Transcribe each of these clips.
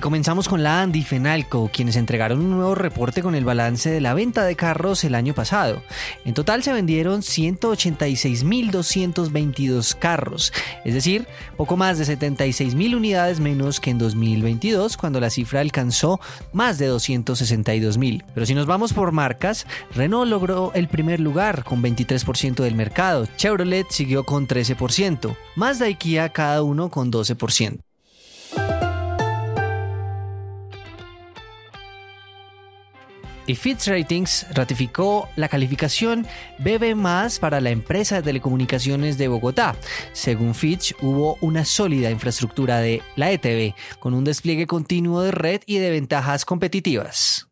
Comenzamos con la Andy Fenalco, quienes entregaron un nuevo reporte con el balance de la venta de carros el año pasado. En total se vendieron 186.222 carros, es decir, poco más de 76.000 unidades menos que en 2022, cuando la cifra alcanzó más de 262.000. Pero si nos vamos por marcas, Renault logró el primer lugar con 23% del mercado, Chevrolet siguió con 13%, Mazda y Kia cada uno con 12%. Y Fitch Ratings ratificó la calificación BB para la empresa de telecomunicaciones de Bogotá. Según Fitch, hubo una sólida infraestructura de la ETV, con un despliegue continuo de red y de ventajas competitivas.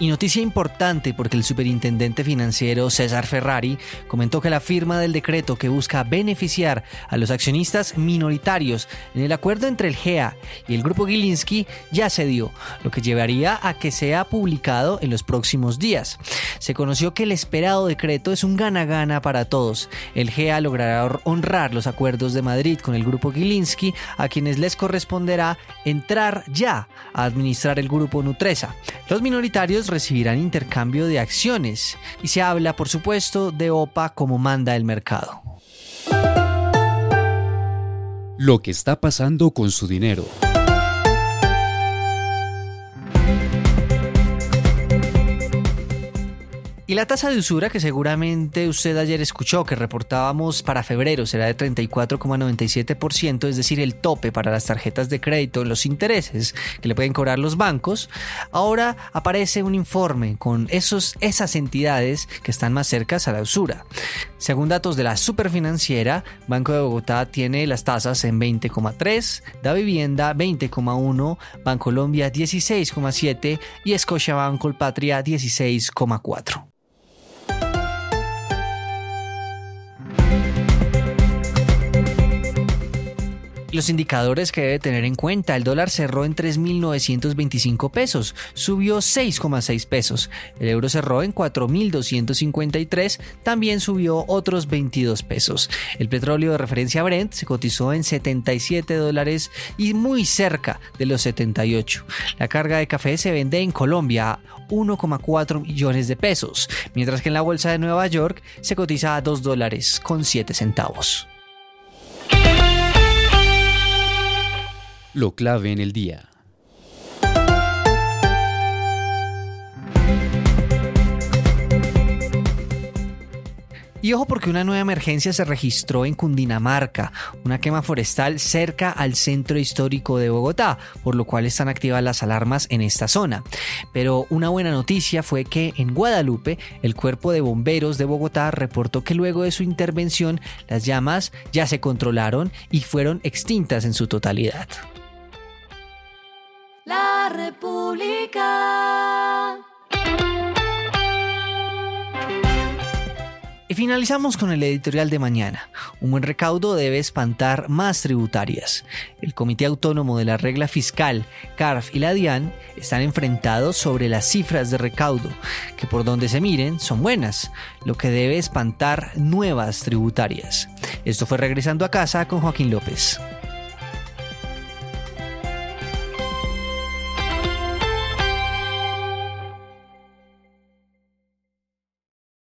Y noticia importante porque el superintendente financiero César Ferrari comentó que la firma del decreto que busca beneficiar a los accionistas minoritarios en el acuerdo entre el GEA y el grupo Gilinski ya se dio, lo que llevaría a que sea publicado en los próximos días. Se conoció que el esperado decreto es un gana-gana para todos. El GEA logrará honrar los acuerdos de Madrid con el grupo Gilinski, a quienes les corresponderá entrar ya a administrar el grupo Nutresa. Los minoritarios recibirán intercambio de acciones y se habla, por supuesto, de OPA como manda el mercado. Lo que está pasando con su dinero. Y la tasa de usura que seguramente usted ayer escuchó que reportábamos para febrero será de 34,97%, es decir, el tope para las tarjetas de crédito, los intereses que le pueden cobrar los bancos. Ahora aparece un informe con esos, esas entidades que están más cercas a la usura. Según datos de la superfinanciera, Banco de Bogotá tiene las tasas en 20,3, Da Vivienda 20,1, Bancolombia 16,7 y Scotiabank Colpatria 16,4. Los indicadores que debe tener en cuenta, el dólar cerró en 3.925 pesos, subió 6,6 pesos. El euro cerró en 4.253, también subió otros 22 pesos. El petróleo de referencia Brent se cotizó en 77 dólares y muy cerca de los 78. La carga de café se vende en Colombia a 1,4 millones de pesos, mientras que en la bolsa de Nueva York se cotiza a 2 dólares con 7 centavos. Lo clave en el día. Y ojo porque una nueva emergencia se registró en Cundinamarca, una quema forestal cerca al centro histórico de Bogotá, por lo cual están activas las alarmas en esta zona. Pero una buena noticia fue que en Guadalupe el cuerpo de bomberos de Bogotá reportó que luego de su intervención las llamas ya se controlaron y fueron extintas en su totalidad. República. Y finalizamos con el editorial de mañana. Un buen recaudo debe espantar más tributarias. El Comité Autónomo de la Regla Fiscal, CARF y la DIAN están enfrentados sobre las cifras de recaudo, que por donde se miren son buenas, lo que debe espantar nuevas tributarias. Esto fue regresando a casa con Joaquín López.